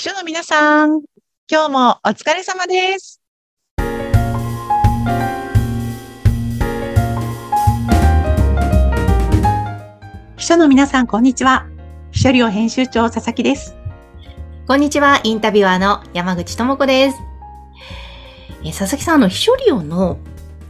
秘書の皆さん、今日もお疲れ様です。秘書の皆さん、こんにちは。秘書寮編集長、佐々木です。こんにちは、インタビュアーの山口智子です。えー佐々木さん、あの、秘書寮の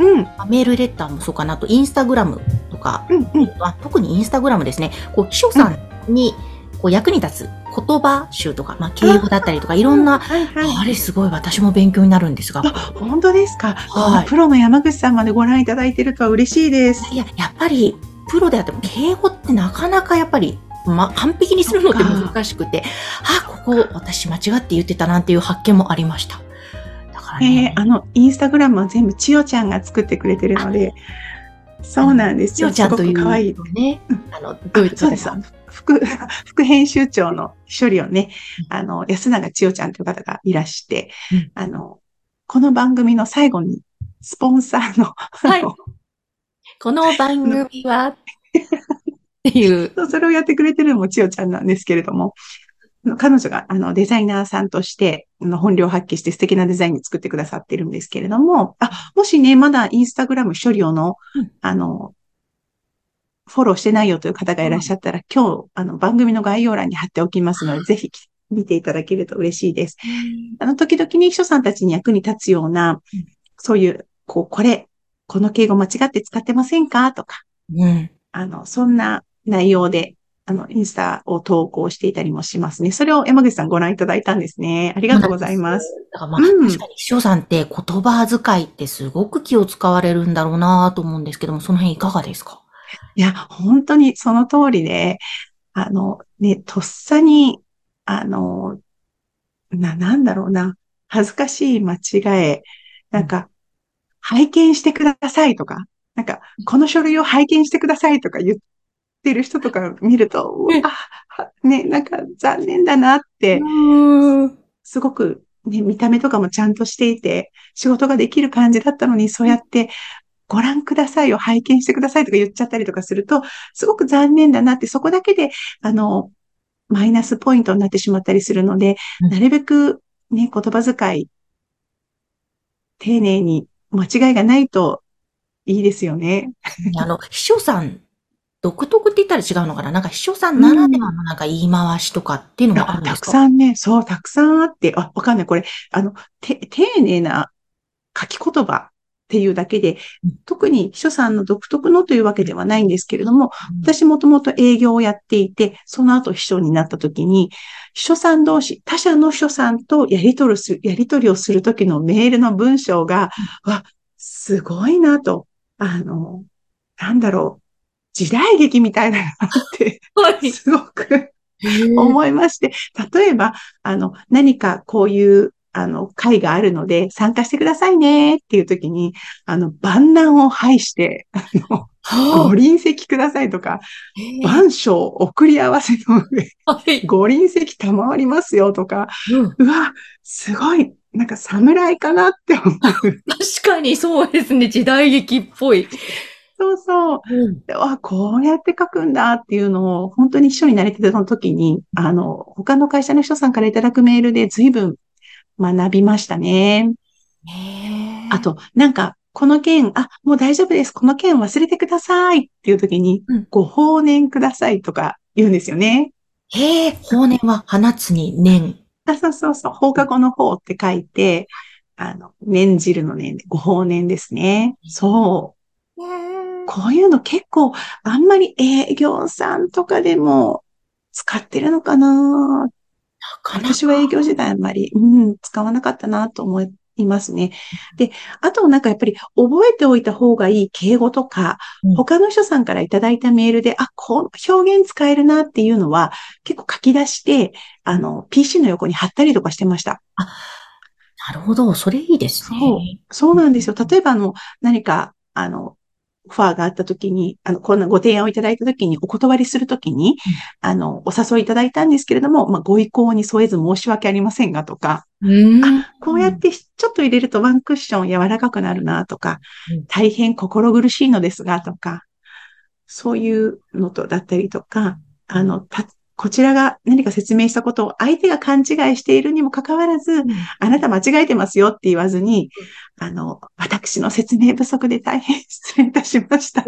うん、メールレターもそうかなと、インスタグラムとか、うん、うん。あ特にインスタグラムですね、こう、秘書さんに、こう、役に立つ言葉集とか、まあ、敬語だったりとか、いろんな、はい、はい。あれすごい私も勉強になるんですが、あ、本当ですか？はいプロの山口さんまでご覧いただいているとは嬉しいです。いや、やっぱり、プロであっても、敬語ってなかなかやっぱり、まあ、完璧にするのって難しくて、あ、ここ私間違って言ってたなんていう発見もありました。だからね、えー、あの、インスタグラムは全部千代ちゃんが作ってくれてるので、そうなんですよ。しおちゃんという可愛い。ね、あの、どういうそうです。副、副編集長の処理をね、あの、安永千代ちゃんという方がいらして、うん。あの、この番組の最後に、スポンサーの、はい。この番組は、ってい う、それをやってくれてるのも千代ちゃんなんですけれども、彼女があのデザイナーさんとして本領発揮して素敵なデザインに作ってくださってるんですけれども、あ、もしね、まだインスタグラム処理をの、うん。あの、フォローしてないよという方がいらっしゃったら、今日、あの、番組の概要欄に貼っておきますので、ぜひ見ていただけると嬉しいです。あの、時々に秘書さんたちに役に立つようなうん、そういう、こう、これ、この敬語間違って使ってませんかとか、うん。あの、そんな内容で、あの、インスタを投稿していたりもしますね。それを山口さんご覧いただいたんですね。ありがとうございます。だからまあ、うん確かに秘書さんって言葉遣いってすごく気を使われるんだろうなと思うんですけども、その辺いかがですか？いや、本当にその通りで、あの、ね、とっさに、あの、な、なんだろうな、恥ずかしい間違え、なんか、拝見してくださいとか、なんか、この書類を拝見してくださいとか言ってる人とか見ると、あ、ね、なんか残念だなって、うん。すごく、ね、見た目とかもちゃんとしていて、仕事ができる感じだったのに、そうやって、ご覧くださいを拝見してくださいとか言っちゃったりとかすると、すごく残念だなって、そこだけで、あの、マイナスポイントになってしまったりするので、うん。なるべくね、言葉遣い、丁寧に間違いがないといいですよね。あの、秘書さん、独特って言ったら違うのかな？なんか秘書さんならではのなんか言い回しとかっていうのもあるんでたくすかさんね、そう、たくさんあって、あ、わかんない。これ、あの、て、丁寧な書き言葉っていうだけでうん、特に秘書さんの独特のというわけではないんですけれども、うん。私もともと営業をやっていて、その後秘書になった時に、秘書さん同士、他社の秘書さんとやり取りする、やり取りをする時のメールの文章が、わ、すごいなと、あの、なんだろう、時代劇みたいだなって、はい。すごく思いまして、例えば、あの、何かこういう、あの、会があるので参加してくださいねっていう時に、あの、万難を排して、あの、ご臨席くださいとか、万象送り合わせの上、はい。ご臨席賜りますよとか、うんうわ、すごい、なんか侍かなって思う。確かにそうですね。時代劇っぽい。そうそう。うんこうやって書くんだっていうのを、本当に秘書になれてた時に、あの、他の会社の人さんからいただくメールで随分学びましたね。あ、と、なんか、この件、あ、もう大丈夫です。この件忘れてくださいっていう時に、うんご放念くださいとか言うんですよね。へえ、法年は放つに年。あ、そうそうそう。放課後の方って書いて、あの、念じるの念で、ご放念ですね。そう。こういうの結構、あんまり営業さんとかでも使ってるのかな私は営業時代あんまり、うん、使わなかったなと思いますね。で、あとなんかやっぱり覚えておいた方がいい敬語とか、うん他の人さんからいただいたメールで、あ、この表現使えるなっていうのは結構書き出して、あの、PC の横に貼ったりとかしてました。なるほど。それいいですね。そうなんですよ。例えばあの、何か、あの、オファーがあった時に、あの、こんなご提案をいただいた時に、お断りする時に、あの、お誘いいただいたんですけれども、まあ、ご意向に添えず申し訳ありませんがとか、うん。こうやってちょっと入れるとワンクッション柔らかくなるなとかうん、大変心苦しいのですがとか、そういうのとだったりとか、あの、たこちらが何か説明したことを相手が勘違いしているにもかかわらず、あなた間違えてますよって言わずに、あの、私の説明不足で大変失礼いたしました。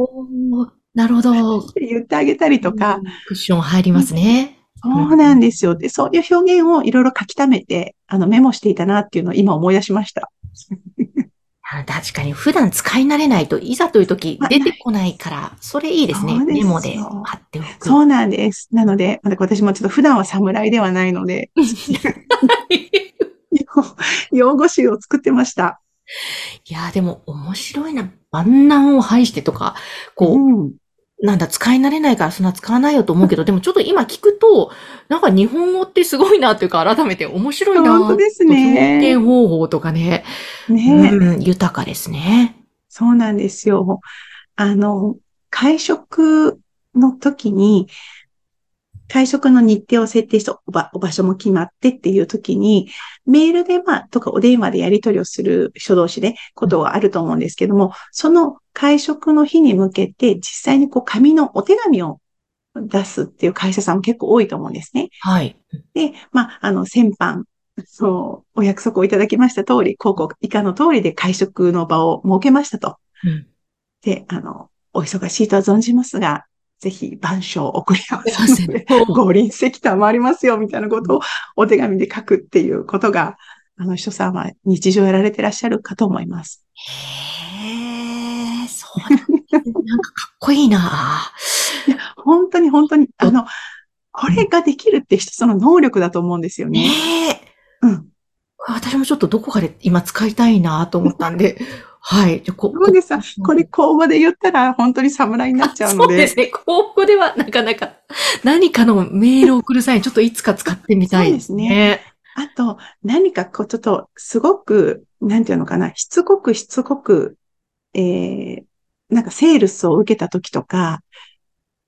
なるほど。って言ってあげたりとか、クッション入りますね。そうなんですよ。で、そういう表現をいろいろ書き溜めて、あの、メモしていたなっていうのを今思い出しました。あ確かに普段使い慣れないといざという時まあ出てこないから、それいいですね。メモで貼っておく。そうなんです。なので、私もちょっと普段は侍ではないので、用語集を作ってました。いやーでも面白いな。万難を排してとか、こう、うんなんだ、使い慣れないからそんな使わないよと思うけど、でもちょっと今聞くと、なんか日本語ってすごいなっていうか、改めて面白いな本当ですね表現方法とかね、ねえ、うん、豊かですね。そうなんですよ。あの、会食の時に、会食の日程を設定してお場所も決まってっていう時に、メールでまあ、とかお電話でやり取りをする初動詞でことはあると思うんですけども、その会食の日に向けて実際にこう紙のお手紙を出すっていう会社さんも結構多いと思うんですね。はい。で、まあ、あの、先般、そう、お約束をいただきました通り、こうこう以下の通りで会食の場を設けましたと。うんで、あの、お忙しいとは存じますが、ぜひ、番書を送り合わせてせん、ご臨席賜りますよ、みたいなことをお手紙で書くっていうことが、あの、秘書さんは日常やられてらっしゃるかと思います。へえ、そうなんねなんかかっこいいな本当に本当に、あの、これができるって一つの能力だと思うんですよねね。え。うん。私もちょっとどこかで今使いたいなと思ったんで、はい。じゃあこそうですさ、これ公募で言ったら本当に侍になっちゃうので。そうですね。ここではなかなか何かのメールを送る際にちょっといつか使ってみたいですね。あと、何かこう、ちょっと、すごく、なんていうのかな、しつこくしつこく、えー、なんかセールスを受けた時とか、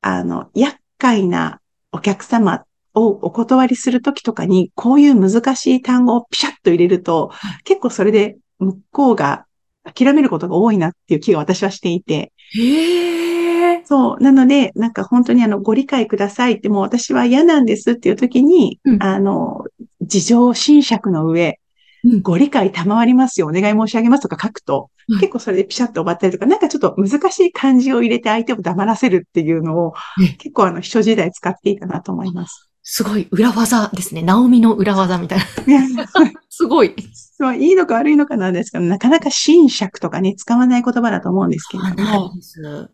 あの、厄介なお客様をお断りする時とかに、こういう難しい単語をピシャッと入れると、結構それで向こうが諦めることが多いなっていう気が私はしていて、へえ。そう。なので、なんか本当にあの、ご理解くださいって、もう私は嫌なんですっていう時に、うんあの、事情侵釈の上、うんご理解賜りますよ、お願い申し上げますとか書くと、うん結構それでピシャッと終わったりとか、なんかちょっと難しい漢字を入れて相手を黙らせるっていうのをね、結構あの、秘書時代使っていたなと思います。すごい裏技ですね。ナオミの裏技みたいな。すごい。そういいのか悪いのかなんですけど、なかなか侵釈とかね、使わない言葉だと思うんですけれども。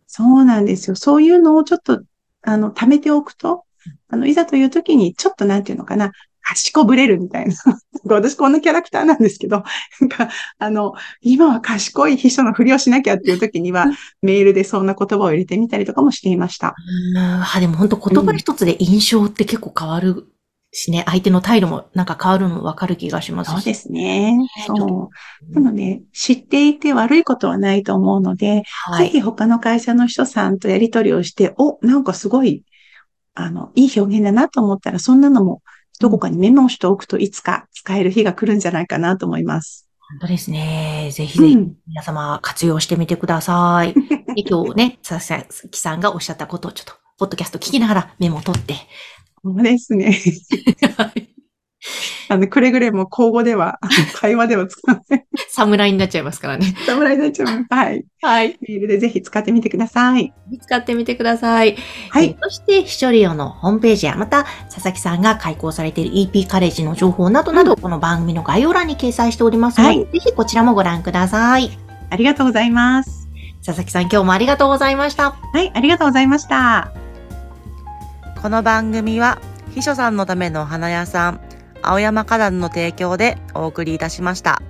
そうなんですよ。そういうのをちょっと、あの、貯めておくと、あの、いざという時に、ちょっとなんていうのかな、賢ぶれるみたいな。私こんなキャラクターなんですけど、なんか、あの、今は賢い秘書のふりをしなきゃっていう時にはうん、メールでそんな言葉を入れてみたりとかもしていました。うん、あ、でも本当言葉一つで印象って結構変わるしね、相手の態度もなんか変わるのもわかる気がしますし。そうですね。そう。なので、知っていて悪いことはないと思うので、はい。ぜひ他の会社の人さんとやり取りをして、お、なんかすごい、あの、いい表現だなと思ったら、そんなのもどこかにメモをしておくといつか使える日が来るんじゃないかなと思います。本当ですね。ぜひぜひうん。皆様活用してみてください。で今日ね、佐々木さんがおっしゃったことをちょっと、ポッドキャスト聞きながらメモを取って。そうですね。はいあの、くれぐれも口語では、会話では使わない。侍になっちゃいますからね。侍になっちゃいます。はい。はい。メールでぜひ使ってみてください。使ってみてください。はいえー。そして、秘書リオのホームページや、また、佐々木さんが開講されている EP カレッジの情報などなど、この番組の概要欄に掲載しておりますので、はいぜひこちらもご覧ください。ありがとうございます。佐々木さん、今日もありがとうございました。はい、ありがとうございました。この番組は秘書さんのためのお花屋さん青山花壇の提供でお送りいたしました。